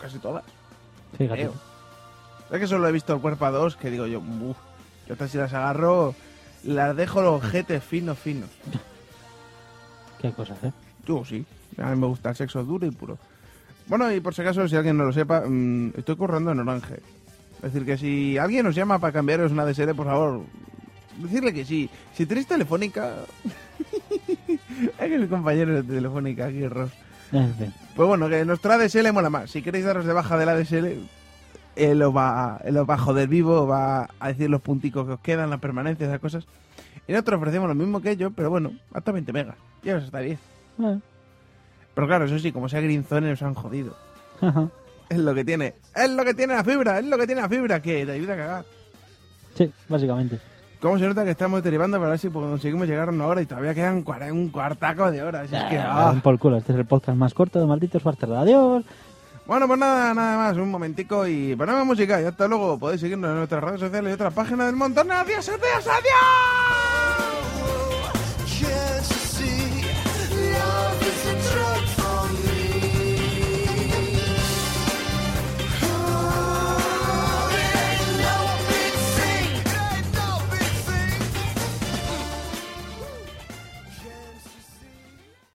Casi todas. Fíjate. Creo. Es que solo he visto el cuerpo a dos que digo yo, uff, yo estas si las agarro, las dejo los jetes finos, finos. Qué cosas, ¿eh? Yo sí. A mí me gusta el sexo duro y puro. Bueno, y por si acaso, si alguien no lo sepa, mm, estoy currando en Orange. Es decir, que si alguien nos llama para cambiaros una DSL, por favor, decirle que sí. Si tenéis telefónica... es que mi compañero de telefónica aquí, Ross. Pues bueno, que nuestra ADSL mola más. Si queréis daros de baja de la ADSL, él os va, él os va a joder vivo, va a decir los punticos que os quedan, las permanencias, esas cosas. Y nosotros ofrecemos lo mismo que ellos, pero bueno, hasta 20 megas. Ya os está bien. Pero claro, eso sí, como sea Grinzone nos han jodido. Ajá. Es lo que tiene. Es lo que tiene la fibra, es lo que tiene la fibra, que te ayuda a cagar. Sí, básicamente. ¿Cómo se nota que estamos derivando para ver si conseguimos llegar a una hora y todavía quedan un cuartaco de horas? Es que, Ah, ah. Por culo, este es el podcast más corto de Malditos Bastardos. Adiós. Bueno, pues nada, nada más, un momentico y ponemos música y hasta luego. Podéis seguirnos en nuestras redes sociales y otras páginas del montón. ¡Adiós, adiós, adiós!